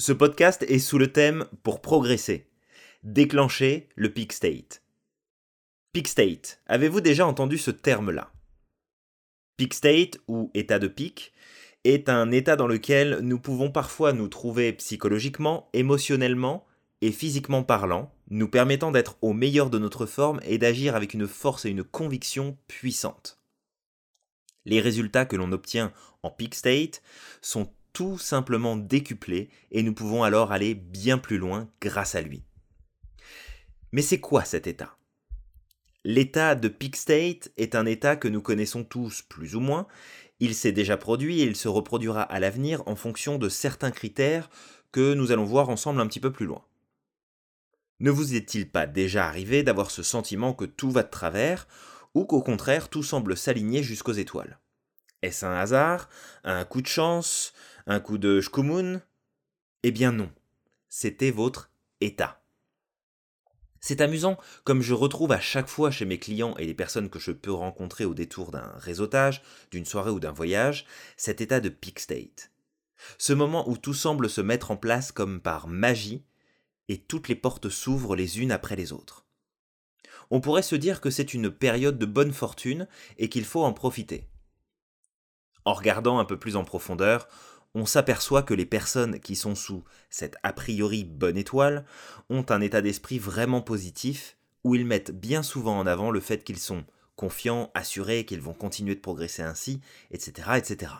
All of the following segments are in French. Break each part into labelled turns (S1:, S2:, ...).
S1: Ce podcast est sous le thème Pour progresser. Déclencher le peak state. Peak state. Avez-vous déjà entendu ce terme-là? Peak state, ou état de pic, est un état dans lequel nous pouvons parfois nous trouver psychologiquement, émotionnellement et physiquement parlant, nous permettant d'être au meilleur de notre forme et d'agir avec une force et une conviction puissantes. Les résultats que l'on obtient en peak state sont tout simplement décuplés et nous pouvons alors aller bien plus loin grâce à lui. Mais c'est quoi cet état? L'état de peak state est un état que nous connaissons tous plus ou moins. Il s'est déjà produit et il se reproduira à l'avenir en fonction de certains critères que nous allons voir ensemble un petit peu plus loin. Ne vous est-il pas déjà arrivé d'avoir ce sentiment que tout va de travers ou qu'au contraire tout semble s'aligner jusqu'aux étoiles? Est-ce un hasard? Un coup de chance? Un coup de shkumun? Eh bien non, c'était votre état. C'est amusant, comme je retrouve à chaque fois chez mes clients et les personnes que je peux rencontrer au détour d'un réseautage, d'une soirée ou d'un voyage, cet état de peak state. Ce moment où tout semble se mettre en place comme par magie, et toutes les portes s'ouvrent les unes après les autres. On pourrait se dire que c'est une période de bonne fortune et qu'il faut en profiter. En regardant un peu plus en profondeur, on s'aperçoit que les personnes qui sont sous cette a priori bonne étoile ont un état d'esprit vraiment positif, où ils mettent bien souvent en avant le fait qu'ils sont confiants, assurés, qu'ils vont continuer de progresser ainsi, etc., etc.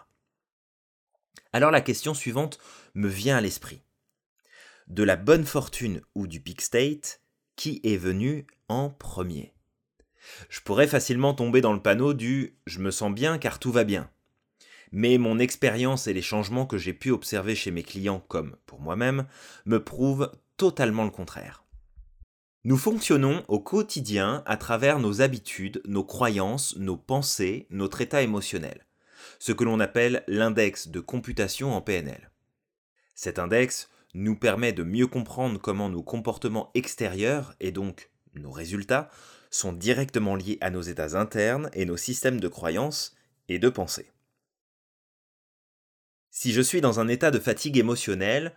S1: Alors la question suivante me vient à l'esprit. De la bonne fortune ou du peak state, qui est venu en premier? Je pourrais facilement tomber dans le panneau du je me sens bien car tout va bien mais mon expérience et les changements que j'ai pu observer chez mes clients comme pour moi-même me prouvent totalement le contraire. Nous fonctionnons au quotidien à travers nos habitudes, nos croyances, nos pensées, notre état émotionnel, ce que l'on appelle l'index de computation en PNL. Cet index nous permet de mieux comprendre comment nos comportements extérieurs, et donc nos résultats, sont directement liés à nos états internes et nos systèmes de croyances et de pensée. Si je suis dans un état de fatigue émotionnelle,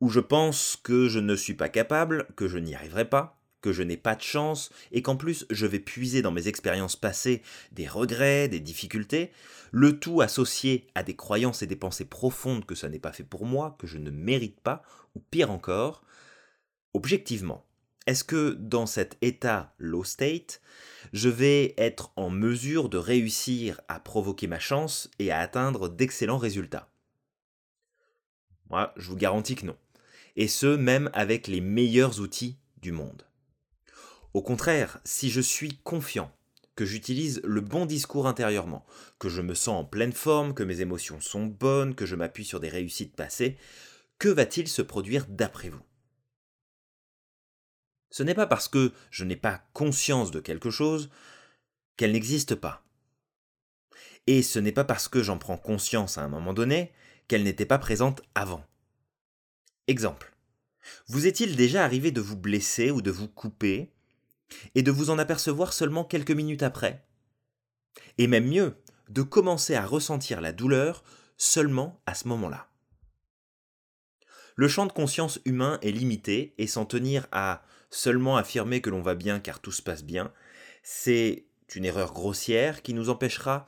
S1: où je pense que je ne suis pas capable, que je n'y arriverai pas, que je n'ai pas de chance, et qu'en plus je vais puiser dans mes expériences passées des regrets, des difficultés, le tout associé à des croyances et des pensées profondes que ça n'est pas fait pour moi, que je ne mérite pas, ou pire encore, objectivement, est-ce que dans cet état low state, je vais être en mesure de réussir à provoquer ma chance et à atteindre d'excellents résultats? Moi, je vous garantis que non. Et ce, même avec les meilleurs outils du monde. Au contraire, si je suis confiant, que j'utilise le bon discours intérieurement, que je me sens en pleine forme, que mes émotions sont bonnes, que je m'appuie sur des réussites passées, que va-t-il se produire d'après vous? Ce n'est pas parce que je n'ai pas conscience de quelque chose qu'elle n'existe pas. Et ce n'est pas parce que j'en prends conscience à un moment donné qu'elle n'était pas présente avant. Exemple. Vous est-il déjà arrivé de vous blesser ou de vous couper et de vous en apercevoir seulement quelques minutes après? Et même mieux, de commencer à ressentir la douleur seulement à ce moment-là. Le champ de conscience humain est limité et s'en tenir à seulement affirmer que l'on va bien car tout se passe bien, c'est une erreur grossière qui nous empêchera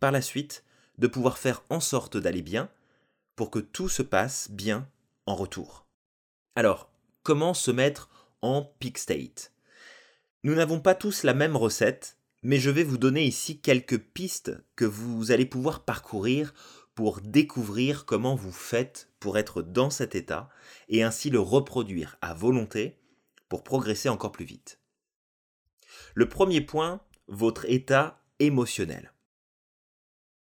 S1: par la suite de pouvoir faire en sorte d'aller bien pour que tout se passe bien en retour. Alors, comment se mettre en peak state? Nous n'avons pas tous la même recette, mais je vais vous donner ici quelques pistes que vous allez pouvoir parcourir pour découvrir comment vous faites pour être dans cet état et ainsi le reproduire à volonté pour progresser encore plus vite. Le premier point, votre état émotionnel.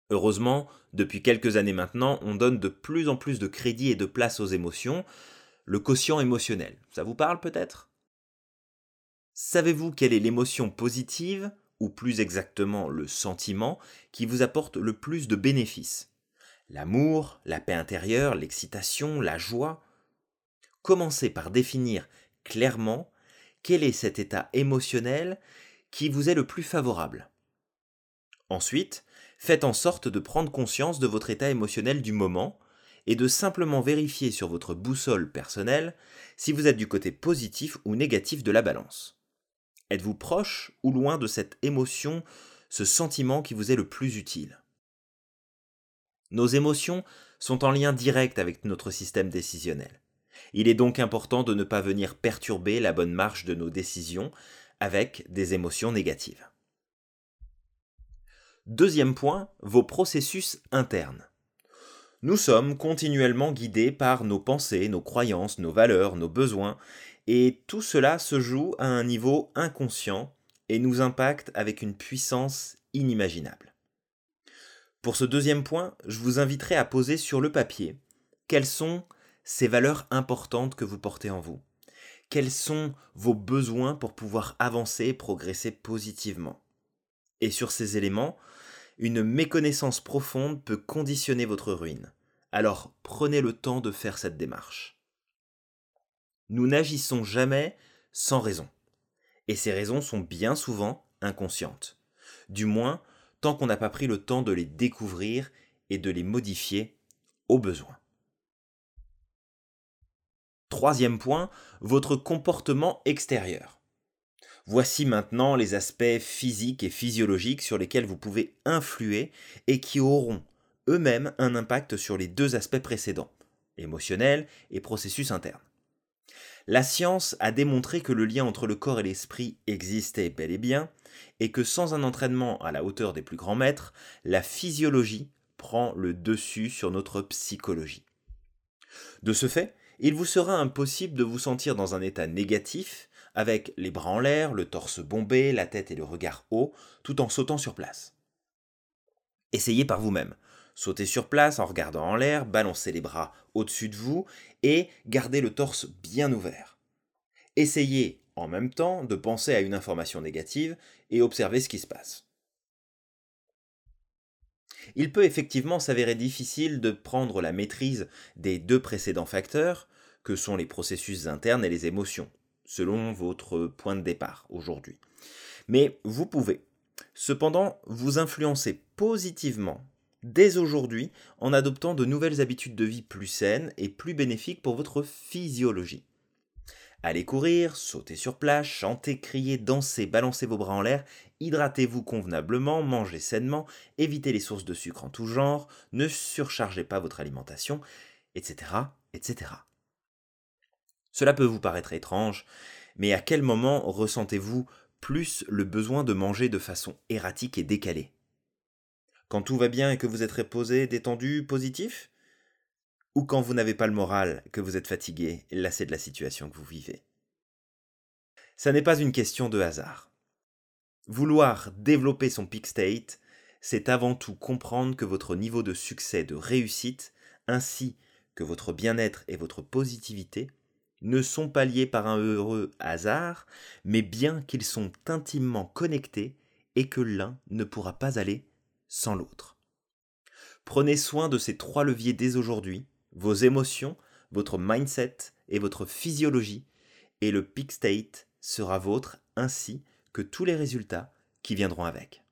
S1: Heureusement, depuis quelques années maintenant, on donne de plus en plus de crédit et de place aux émotions, le quotient émotionnel. Ça vous parle peut-être? Savez-vous quelle est l'émotion positive, ou plus exactement le sentiment, qui vous apporte le plus de bénéfices? L'amour, la paix intérieure, l'excitation, la joie? Commencez par définir clairement quel est cet état émotionnel qui vous est le plus favorable. Ensuite, faites en sorte de prendre conscience de votre état émotionnel du moment est de simplement vérifier sur votre boussole personnelle si vous êtes du côté positif ou négatif de la balance. Êtes-vous proche ou loin de cette émotion, ce sentiment qui vous est le plus utile? Nos émotions sont en lien direct avec notre système décisionnel. Il est donc important de ne pas venir perturber la bonne marche de nos décisions avec des émotions négatives. Deuxième point, vos processus internes. Nous sommes continuellement guidés par nos pensées, nos croyances, nos valeurs, nos besoins, et tout cela se joue à un niveau inconscient et nous impacte avec une puissance inimaginable. Pour ce deuxième point, je vous inviterai à poser sur le papier quelles sont ces valeurs importantes que vous portez en vous? Quels sont vos besoins pour pouvoir avancer et progresser positivement? Et sur ces éléments, une méconnaissance profonde peut conditionner votre ruine. Alors prenez le temps de faire cette démarche. Nous n'agissons jamais sans raison. Et ces raisons sont bien souvent inconscientes. Du moins, tant qu'on n'a pas pris le temps de les découvrir et de les modifier au besoin. Troisième point, votre comportement extérieur. Voici maintenant les aspects physiques et physiologiques sur lesquels vous pouvez influer et qui auront eux-mêmes un impact sur les deux aspects précédents, émotionnel et processus interne. La science a démontré que le lien entre le corps et l'esprit existait bel et bien, et que sans un entraînement à la hauteur des plus grands maîtres, la physiologie prend le dessus sur notre psychologie. De ce fait, il vous sera impossible de vous sentir dans un état négatif avec les bras en l'air, le torse bombé, la tête et le regard haut, tout en sautant sur place. Essayez par vous-même. Sautez sur place en regardant en l'air, balancez les bras au-dessus de vous et gardez le torse bien ouvert. Essayez en même temps de penser à une information négative et observez ce qui se passe. Il peut effectivement s'avérer difficile de prendre la maîtrise des deux précédents facteurs, que sont les processus internes et les émotions selon votre point de départ aujourd'hui. Mais vous pouvez cependant vous influencer positivement dès aujourd'hui en adoptant de nouvelles habitudes de vie plus saines et plus bénéfiques pour votre physiologie. Allez courir, sauter sur place, chanter, crier, danser, balancer vos bras en l'air, hydratez-vous convenablement, mangez sainement, évitez les sources de sucre en tout genre, ne surchargez pas votre alimentation, etc. etc. Cela peut vous paraître étrange, mais à quel moment ressentez-vous plus le besoin de manger de façon erratique et décalée? Quand tout va bien et que vous êtes reposé, détendu, positif? Ou quand vous n'avez pas le moral, que vous êtes fatigué, lassé de la situation que vous vivez? Ça n'est pas une question de hasard. Vouloir développer son peak state, c'est avant tout comprendre que votre niveau de succès, de réussite, ainsi que votre bien-être et votre positivité ne sont pas liés par un heureux hasard, mais bien qu'ils sont intimement connectés et que l'un ne pourra pas aller sans l'autre. Prenez soin de ces trois leviers dès aujourd'hui, vos émotions, votre mindset et votre physiologie, et le peak state sera vôtre ainsi que tous les résultats qui viendront avec.